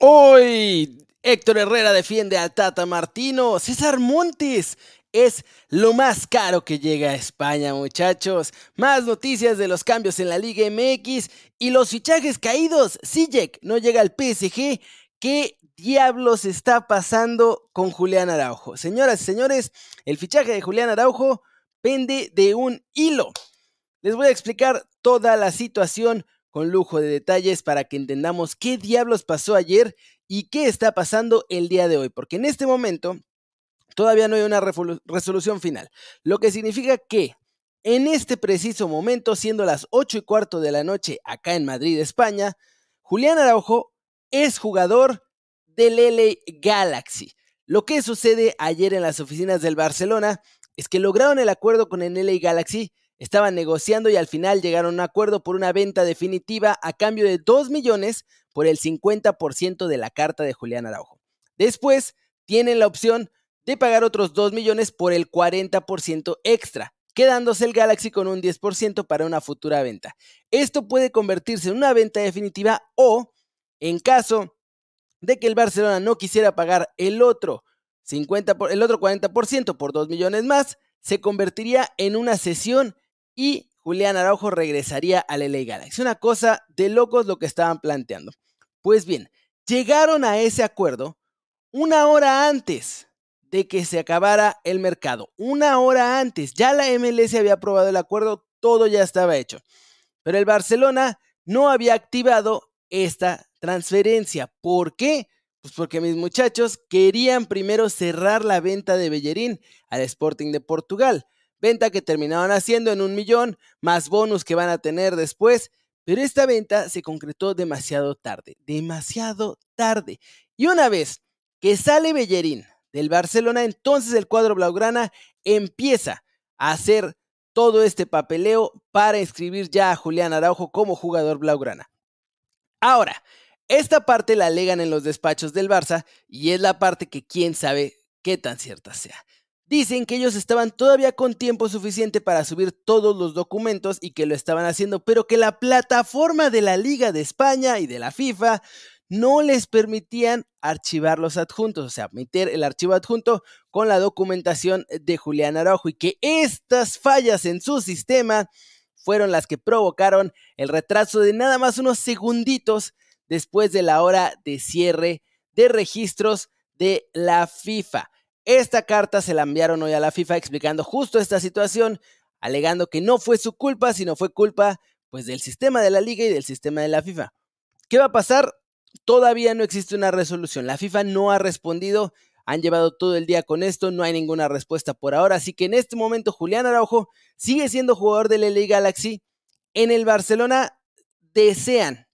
Hoy Héctor Herrera defiende a Tata Martino. César Montes es lo más caro que llega a España, muchachos. Más noticias de los cambios en la Liga MX y los fichajes caídos. Sijek no llega al PSG. ¿Qué diablos está pasando con Julián Araujo? Señoras y señores, el fichaje de Julián Araujo pende de un hilo. Les voy a explicar toda la situación con lujo de detalles para que entendamos qué diablos pasó ayer y qué está pasando el día de hoy, porque en este momento todavía no hay una resolución final, lo que significa que en este preciso momento, siendo las 8 y cuarto de la noche acá en Madrid, España, Julián Araujo es jugador del LA Galaxy. Lo que sucede ayer en las oficinas del Barcelona es que lograron el acuerdo con el LA Galaxy Estaban negociando y al final llegaron a un acuerdo por una venta definitiva a cambio de 2 millones por el 50% de la carta de Julián Araujo. Después tienen la opción de pagar otros 2 millones por el 40% extra, quedándose el Galaxy con un 10% para una futura venta. Esto puede convertirse en una venta definitiva o, en caso de que el Barcelona no quisiera pagar el otro 50 el otro 40% por 2 millones más, se convertiría en una sesión y Julián Araujo regresaría al LA Galaxy. Una cosa de locos lo que estaban planteando. Pues bien, llegaron a ese acuerdo una hora antes de que se acabara el mercado. Una hora antes. Ya la MLS había aprobado el acuerdo, todo ya estaba hecho. Pero el Barcelona no había activado esta transferencia. ¿Por qué? Pues porque mis muchachos querían primero cerrar la venta de Bellerín al Sporting de Portugal. Venta que terminaron haciendo en un millón, más bonus que van a tener después. Pero esta venta se concretó demasiado tarde, demasiado tarde. Y una vez que sale Bellerín del Barcelona, entonces el cuadro Blaugrana empieza a hacer todo este papeleo para inscribir ya a Julián Araujo como jugador Blaugrana. Ahora, esta parte la alegan en los despachos del Barça y es la parte que quién sabe qué tan cierta sea. Dicen que ellos estaban todavía con tiempo suficiente para subir todos los documentos y que lo estaban haciendo, pero que la plataforma de la Liga de España y de la FIFA no les permitían archivar los adjuntos, o sea, meter el archivo adjunto con la documentación de Julián Araujo y que estas fallas en su sistema fueron las que provocaron el retraso de nada más unos segunditos después de la hora de cierre de registros de la FIFA. Esta carta se la enviaron hoy a la FIFA explicando justo esta situación, alegando que no fue su culpa, sino fue culpa pues del sistema de la liga y del sistema de la FIFA. ¿Qué va a pasar? Todavía no existe una resolución. La FIFA no ha respondido. Han llevado todo el día con esto, no hay ninguna respuesta por ahora. Así que en este momento Julián Araujo sigue siendo jugador de la LA Galaxy. En el Barcelona desean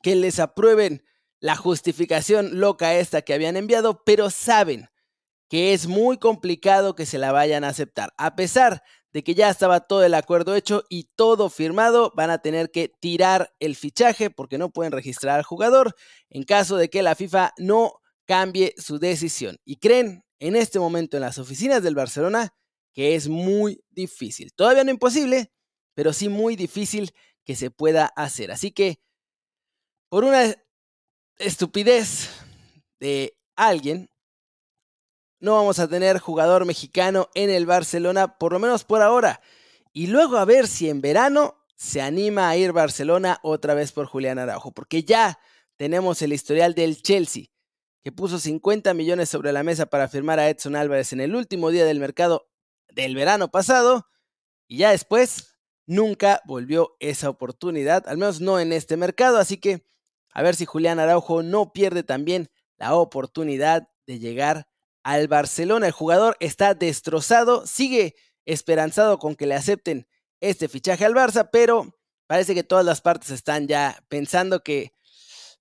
que les aprueben la justificación loca esta que habían enviado, pero saben que es muy complicado que se la vayan a aceptar. A pesar de que ya estaba todo el acuerdo hecho y todo firmado, van a tener que tirar el fichaje porque no pueden registrar al jugador en caso de que la FIFA no cambie su decisión. Y creen en este momento en las oficinas del Barcelona que es muy difícil. Todavía no imposible, pero sí muy difícil que se pueda hacer. Así que, por una estupidez de alguien, no vamos a tener jugador mexicano en el Barcelona, por lo menos por ahora. Y luego a ver si en verano se anima a ir Barcelona otra vez por Julián Araujo, porque ya tenemos el historial del Chelsea, que puso 50 millones sobre la mesa para firmar a Edson Álvarez en el último día del mercado del verano pasado, y ya después nunca volvió esa oportunidad, al menos no en este mercado, así que a ver si Julián Araujo no pierde también la oportunidad de llegar al Barcelona. El jugador está destrozado, sigue esperanzado con que le acepten este fichaje al Barça, pero parece que todas las partes están ya pensando que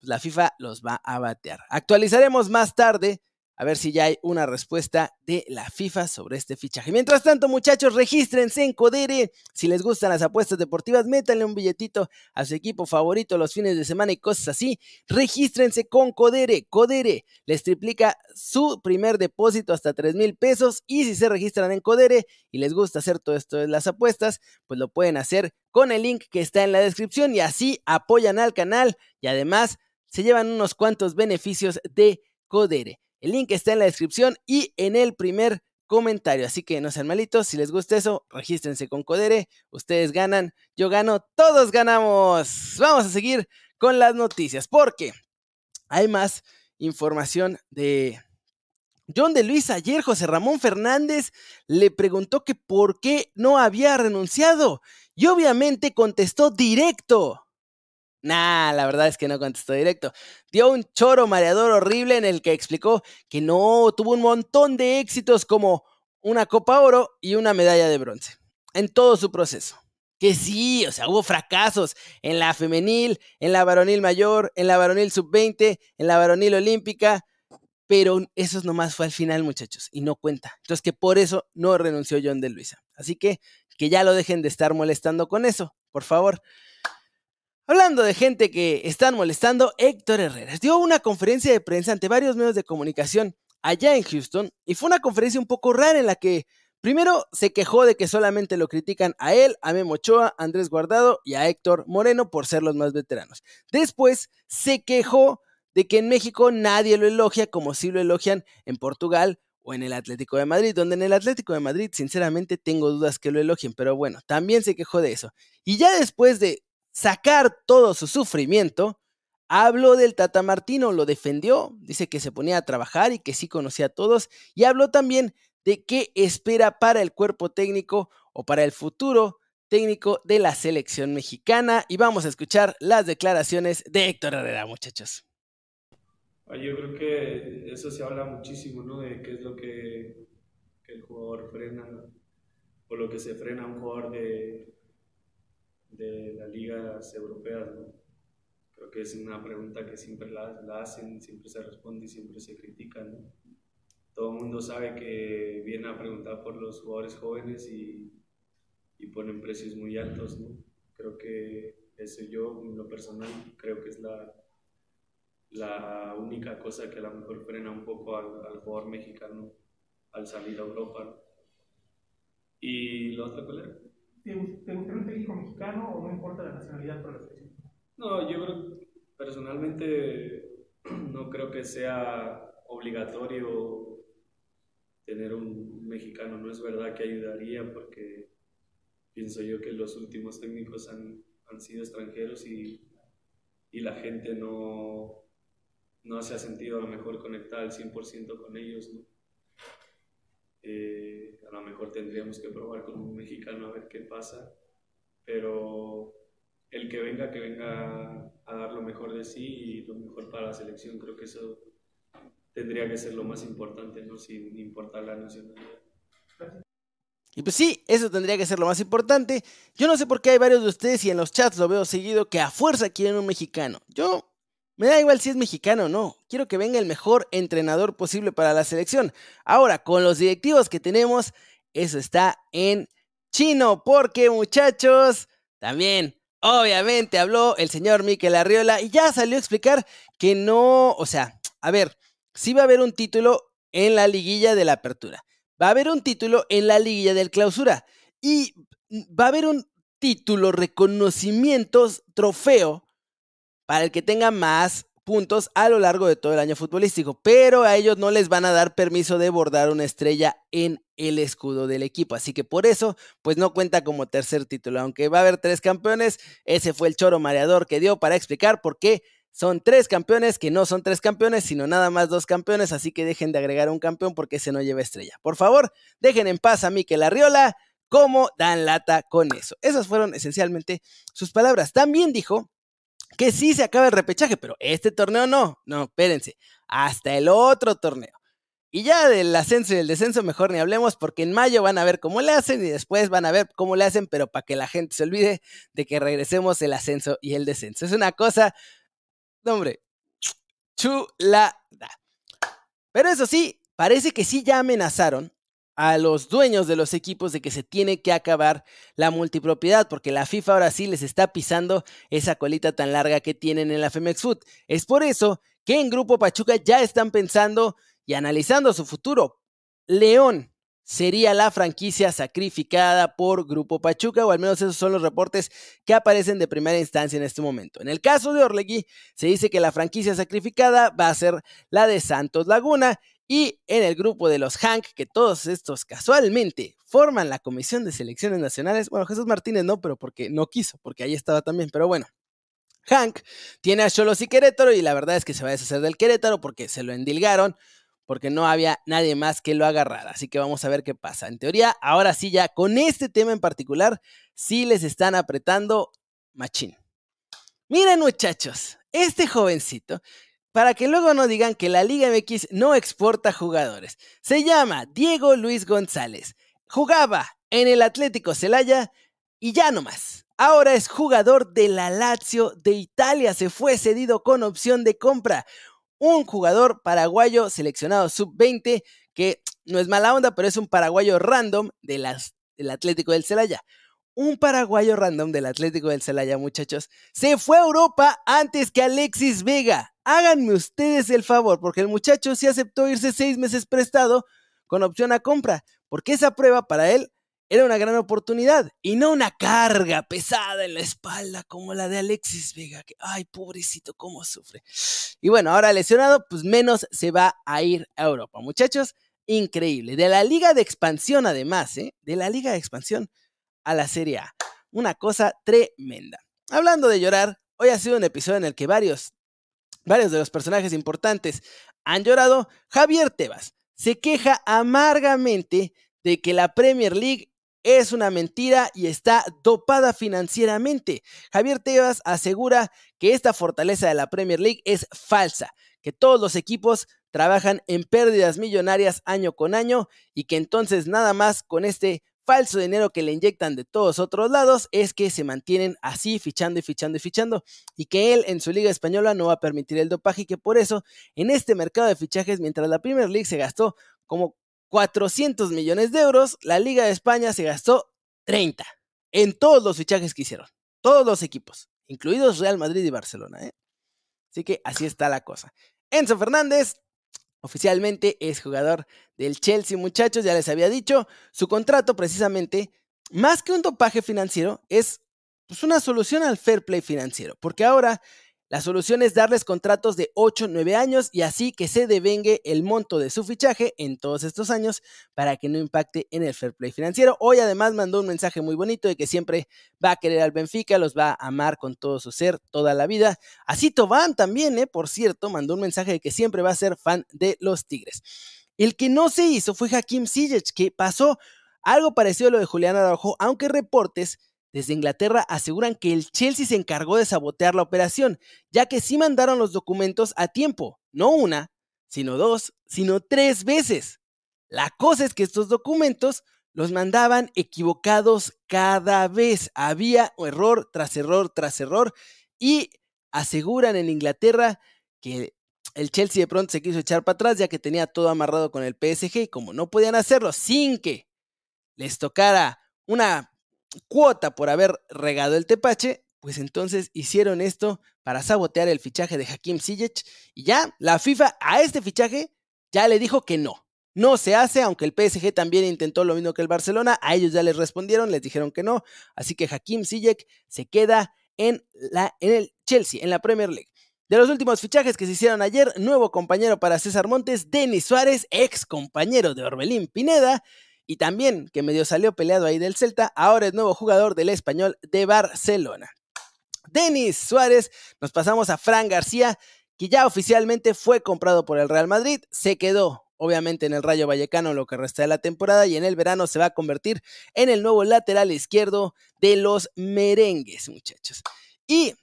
la FIFA los va a batear. Actualizaremos más tarde a ver si ya hay una respuesta de la FIFA sobre este fichaje. Mientras tanto, muchachos, regístrense en Codere. Si les gustan las apuestas deportivas, métanle un billetito a su equipo favorito los fines de semana y cosas así. Regístrense con Codere. Codere les triplica su primer depósito hasta 3 mil pesos. Y si se registran en Codere y les gusta hacer todo esto de las apuestas, pues lo pueden hacer con el link que está en la descripción y así apoyan al canal y además se llevan unos cuantos beneficios de Codere. El link está en la descripción y en el primer comentario. Así que no sean malitos, si les gusta eso, regístrense con Codere. Ustedes ganan, yo gano, todos ganamos. Vamos a seguir con las noticias porque hay más información de John de Luis ayer, José Ramón Fernández le preguntó que por qué no había renunciado y obviamente contestó directo. Nah, la verdad es que no contestó directo. Dio un choro mareador horrible en el que explicó que no tuvo un montón de éxitos como una Copa Oro y una medalla de bronce en todo su proceso. Que sí, o sea, hubo fracasos en la femenil, en la varonil mayor, en la varonil sub-20, en la varonil olímpica, pero eso nomás fue al final, muchachos, y no cuenta. Entonces que por eso no renunció John de Luisa. Así que que ya lo dejen de estar molestando con eso, por favor. Hablando de gente que están molestando, Héctor Herrera dio una conferencia de prensa ante varios medios de comunicación allá en Houston y fue una conferencia un poco rara en la que primero se quejó de que solamente lo critican a él, a Memo Ochoa, a Andrés Guardado y a Héctor Moreno por ser los más veteranos. Después se quejó de que en México nadie lo elogia como si lo elogian en Portugal o en el Atlético de Madrid, donde en el Atlético de Madrid sinceramente tengo dudas que lo elogien, pero bueno, también se quejó de eso. Y ya después de sacar todo su sufrimiento, habló del Tata Martino, lo defendió, dice que se ponía a trabajar y que sí conocía a todos, y habló también de qué espera para el cuerpo técnico o para el futuro técnico de la selección mexicana. Y vamos a escuchar las declaraciones de Héctor Herrera, muchachos. Yo creo que eso se habla muchísimo, ¿no? De qué es lo que, el jugador frena o lo que se frena a un jugador de, de las ligas europeas, ¿no? Creo que es una pregunta que siempre la, la, hacen, siempre se responde y siempre se critica, ¿no? Todo el mundo sabe que viene a preguntar por los jugadores jóvenes y, y ponen precios muy altos, ¿no? Creo que eso yo, en lo personal, creo que es la, la única cosa que a lo mejor frena un poco al, jugador mexicano al salir a Europa. ¿Y lo otro cuál era? ¿Te, gustaría un técnico mexicano o no importa la nacionalidad para la selección? No, yo creo, personalmente, no creo que sea obligatorio tener un mexicano. No es verdad que ayudaría porque pienso yo que los últimos técnicos han, han sido extranjeros y, y la gente no, no se ha sentido a lo mejor conectada al 100% con ellos. Eh, a lo mejor tendríamos que probar con un mexicano a ver qué pasa, pero el que venga, que venga a dar lo mejor de sí y lo mejor para la selección, creo que eso tendría que ser lo más importante, ¿no? Sin importar la nacionalidad. Y pues sí, eso tendría que ser lo más importante. Yo no sé por qué hay varios de ustedes y en los chats lo veo seguido que a fuerza quieren un mexicano. Yo me da igual si es mexicano o no. Quiero que venga el mejor entrenador posible para la selección. Ahora, con los directivos que tenemos, eso está en chino. Porque, muchachos, también, obviamente, habló el señor Miquel Arriola y ya salió a explicar que no. O sea, a ver, sí va a haber un título en la liguilla de la apertura. Va a haber un título en la liguilla del clausura. Y va a haber un título, reconocimientos, trofeo para el que tenga más puntos a lo largo de todo el año futbolístico, pero a ellos no les van a dar permiso de bordar una estrella en el escudo del equipo, así que por eso pues no cuenta como tercer título, aunque va a haber tres campeones, ese fue el choro mareador que dio para explicar por qué son tres campeones que no son tres campeones, sino nada más dos campeones, así que dejen de agregar un campeón porque ese no lleva estrella. Por favor, dejen en paz a Mikel Arriola, como dan lata con eso. Esas fueron esencialmente sus palabras. También dijo que sí se acaba el repechaje, pero este torneo no. No, espérense. Hasta el otro torneo. Y ya del ascenso y del descenso mejor ni hablemos porque en mayo van a ver cómo le hacen y después van a ver cómo le hacen, pero para que la gente se olvide de que regresemos el ascenso y el descenso. Es una cosa, hombre, chulada. Pero eso sí, parece que sí ya amenazaron a los dueños de los equipos de que se tiene que acabar la multipropiedad, porque la FIFA ahora sí les está pisando esa colita tan larga que tienen en la Femex Food. Es por eso que en Grupo Pachuca ya están pensando y analizando su futuro. León, sería la franquicia sacrificada por Grupo Pachuca, o al menos esos son los reportes que aparecen de primera instancia en este momento. En el caso de Orlegui, se dice que la franquicia sacrificada va a ser la de Santos Laguna, y en el grupo de los Hank, que todos estos casualmente forman la Comisión de Selecciones Nacionales, bueno, Jesús Martínez no, pero porque no quiso, porque ahí estaba también, pero bueno. Hank tiene a Cholos y Querétaro y la verdad es que se va a deshacer del Querétaro porque se lo endilgaron porque no había nadie más que lo agarrara. Así que vamos a ver qué pasa. En teoría, ahora sí ya con este tema en particular, sí les están apretando machín. Miren muchachos, este jovencito, para que luego no digan que la Liga MX no exporta jugadores, se llama Diego Luis González. Jugaba en el Atlético Celaya y ya no más. Ahora es jugador de la Lazio de Italia, se fue cedido con opción de compra un jugador paraguayo seleccionado sub-20 que no es mala onda, pero es un paraguayo random de las, del Atlético del Celaya. Un paraguayo random del Atlético del Celaya, muchachos, se fue a Europa antes que Alexis Vega. Háganme ustedes el favor, porque el muchacho sí aceptó irse seis meses prestado con opción a compra, porque esa prueba para él era una gran oportunidad y no una carga pesada en la espalda como la de Alexis Vega, que, ay, pobrecito, cómo sufre. Y bueno, ahora lesionado, pues menos se va a ir a Europa. Muchachos, increíble. De la liga de expansión, además, ¿eh? De la liga de expansión a la Serie A. Una cosa tremenda. Hablando de llorar, hoy ha sido un episodio en el que varios, varios de los personajes importantes han llorado. Javier Tebas se queja amargamente de que la Premier League es una mentira y está dopada financieramente. Javier Tebas asegura que esta fortaleza de la Premier League es falsa, que todos los equipos trabajan en pérdidas millonarias año con año y que entonces nada más con este falso dinero que le inyectan de todos otros lados es que se mantienen así fichando y fichando y fichando y que él en su liga española no va a permitir el dopaje y que por eso en este mercado de fichajes mientras la Premier League se gastó como 400 millones de euros, la Liga de España se gastó 30 en todos los fichajes que hicieron, todos los equipos, incluidos Real Madrid y Barcelona. ¿eh? Así que así está la cosa. Enzo Fernández oficialmente es jugador del Chelsea, muchachos, ya les había dicho, su contrato precisamente, más que un dopaje financiero, es pues, una solución al fair play financiero, porque ahora la solución es darles contratos de 8, 9 años y así que se devengue el monto de su fichaje en todos estos años para que no impacte en el fair play financiero. Hoy además mandó un mensaje muy bonito de que siempre va a querer al Benfica, los va a amar con todo su ser toda la vida. Así Tobán también, ¿eh? por cierto, mandó un mensaje de que siempre va a ser fan de los Tigres. El que no se hizo fue Hakim Ziyech, que pasó algo parecido a lo de Julián Araujo, aunque reportes desde Inglaterra aseguran que el Chelsea se encargó de sabotear la operación, ya que sí mandaron los documentos a tiempo, no una, sino dos, sino tres veces. La cosa es que estos documentos los mandaban equivocados cada vez. Había error tras error tras error y aseguran en Inglaterra que el Chelsea de pronto se quiso echar para atrás ya que tenía todo amarrado con el PSG y como no podían hacerlo sin que les tocara una cuota por haber regado el tepache, pues entonces hicieron esto para sabotear el fichaje de Hakim Ziyech y ya la FIFA a este fichaje ya le dijo que no. No se hace, aunque el PSG también intentó lo mismo que el Barcelona, a ellos ya les respondieron, les dijeron que no, así que Hakim Ziyech se queda en, la, en el Chelsea, en la Premier League. De los últimos fichajes que se hicieron ayer, nuevo compañero para César Montes, Denis Suárez, ex compañero de Orbelín Pineda, y también que medio salió peleado ahí del Celta, ahora es nuevo jugador del español de Barcelona. Denis Suárez, nos pasamos a Fran García, que ya oficialmente fue comprado por el Real Madrid, se quedó obviamente en el Rayo Vallecano lo que resta de la temporada y en el verano se va a convertir en el nuevo lateral izquierdo de los merengues, muchachos. Y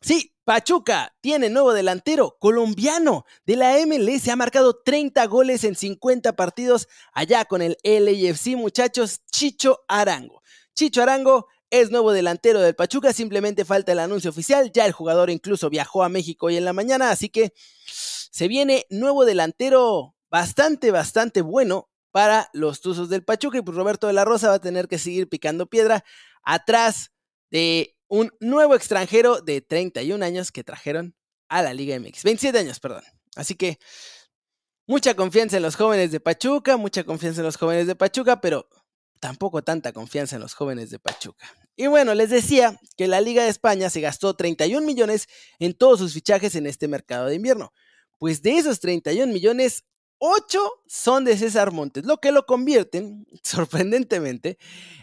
sí, Pachuca tiene nuevo delantero colombiano de la MLS. Ha marcado 30 goles en 50 partidos allá con el LAFC, muchachos. Chicho Arango. Chicho Arango es nuevo delantero del Pachuca. Simplemente falta el anuncio oficial. Ya el jugador incluso viajó a México hoy en la mañana. Así que se viene nuevo delantero bastante, bastante bueno para los Tuzos del Pachuca. Y pues Roberto de la Rosa va a tener que seguir picando piedra atrás de un nuevo extranjero de 31 años que trajeron a la Liga MX. 27 años, perdón. Así que Mucha confianza en los jóvenes de Pachuca, mucha confianza en los jóvenes de Pachuca, pero tampoco tanta confianza en los jóvenes de Pachuca. Y bueno, les decía que la Liga de España se gastó 31 millones en todos sus fichajes en este mercado de invierno. Pues de esos 31 millones, 8 son de César Montes, lo que lo convierten, sorprendentemente,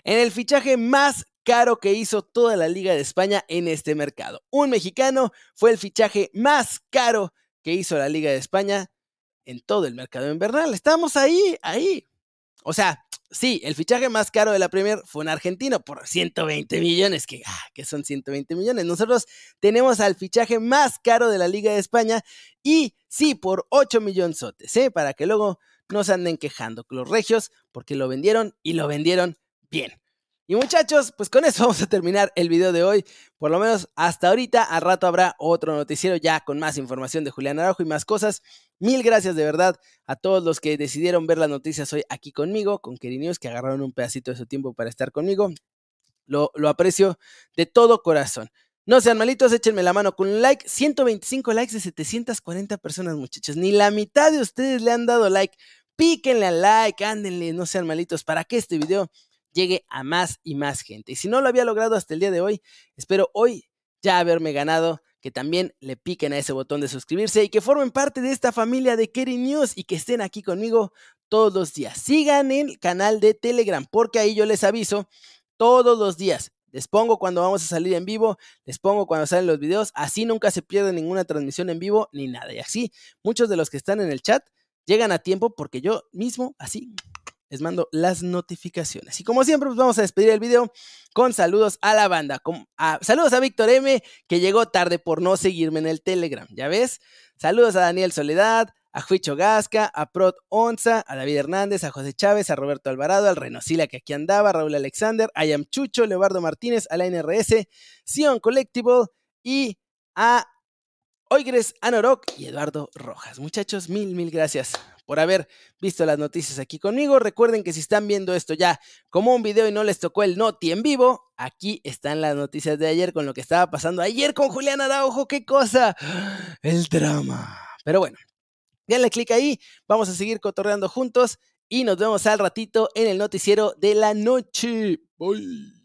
en el fichaje más caro que hizo toda la Liga de España en este mercado. Un mexicano fue el fichaje más caro que hizo la Liga de España en todo el mercado invernal. Estamos ahí, ahí. O sea, sí, el fichaje más caro de la Premier fue un argentino por 120 millones, que, ah, que son 120 millones. Nosotros tenemos al fichaje más caro de la Liga de España y sí, por 8 millones, ¿eh? para que luego no se anden quejando los regios, porque lo vendieron y lo vendieron bien. Y muchachos, pues con eso vamos a terminar el video de hoy. Por lo menos hasta ahorita, al rato habrá otro noticiero ya con más información de Julián Araujo y más cosas. Mil gracias de verdad a todos los que decidieron ver las noticias hoy aquí conmigo, con Keri News, que agarraron un pedacito de su tiempo para estar conmigo. Lo, lo aprecio de todo corazón. No sean malitos, échenme la mano con un like. 125 likes de 740 personas, muchachos. Ni la mitad de ustedes le han dado like. Píquenle al like, ándenle, no sean malitos, para que este video llegue a más y más gente. Y si no lo había logrado hasta el día de hoy, espero hoy ya haberme ganado que también le piquen a ese botón de suscribirse y que formen parte de esta familia de Kerry News y que estén aquí conmigo todos los días. Sigan el canal de Telegram porque ahí yo les aviso todos los días. Les pongo cuando vamos a salir en vivo, les pongo cuando salen los videos, así nunca se pierde ninguna transmisión en vivo ni nada. Y así muchos de los que están en el chat llegan a tiempo porque yo mismo así les mando las notificaciones. Y como siempre, pues vamos a despedir el video con saludos a la banda. saludos a Víctor M, que llegó tarde por no seguirme en el Telegram, ¿ya ves? Saludos a Daniel Soledad, a Juicho Gasca, a Prot Onza, a David Hernández, a José Chávez, a Roberto Alvarado, al Renosila que aquí andaba, a Raúl Alexander, a Yam Chucho, Leobardo Martínez, a la NRS, Sion Collectible y a Oigres Anorok y Eduardo Rojas. Muchachos, mil, mil gracias por haber visto las noticias aquí conmigo. Recuerden que si están viendo esto ya como un video y no les tocó el Noti en vivo, aquí están las noticias de ayer con lo que estaba pasando ayer con Julián Araujo. ¡Qué cosa! El drama. Pero bueno, denle clic ahí, vamos a seguir cotorreando juntos y nos vemos al ratito en el noticiero de la noche. Bye.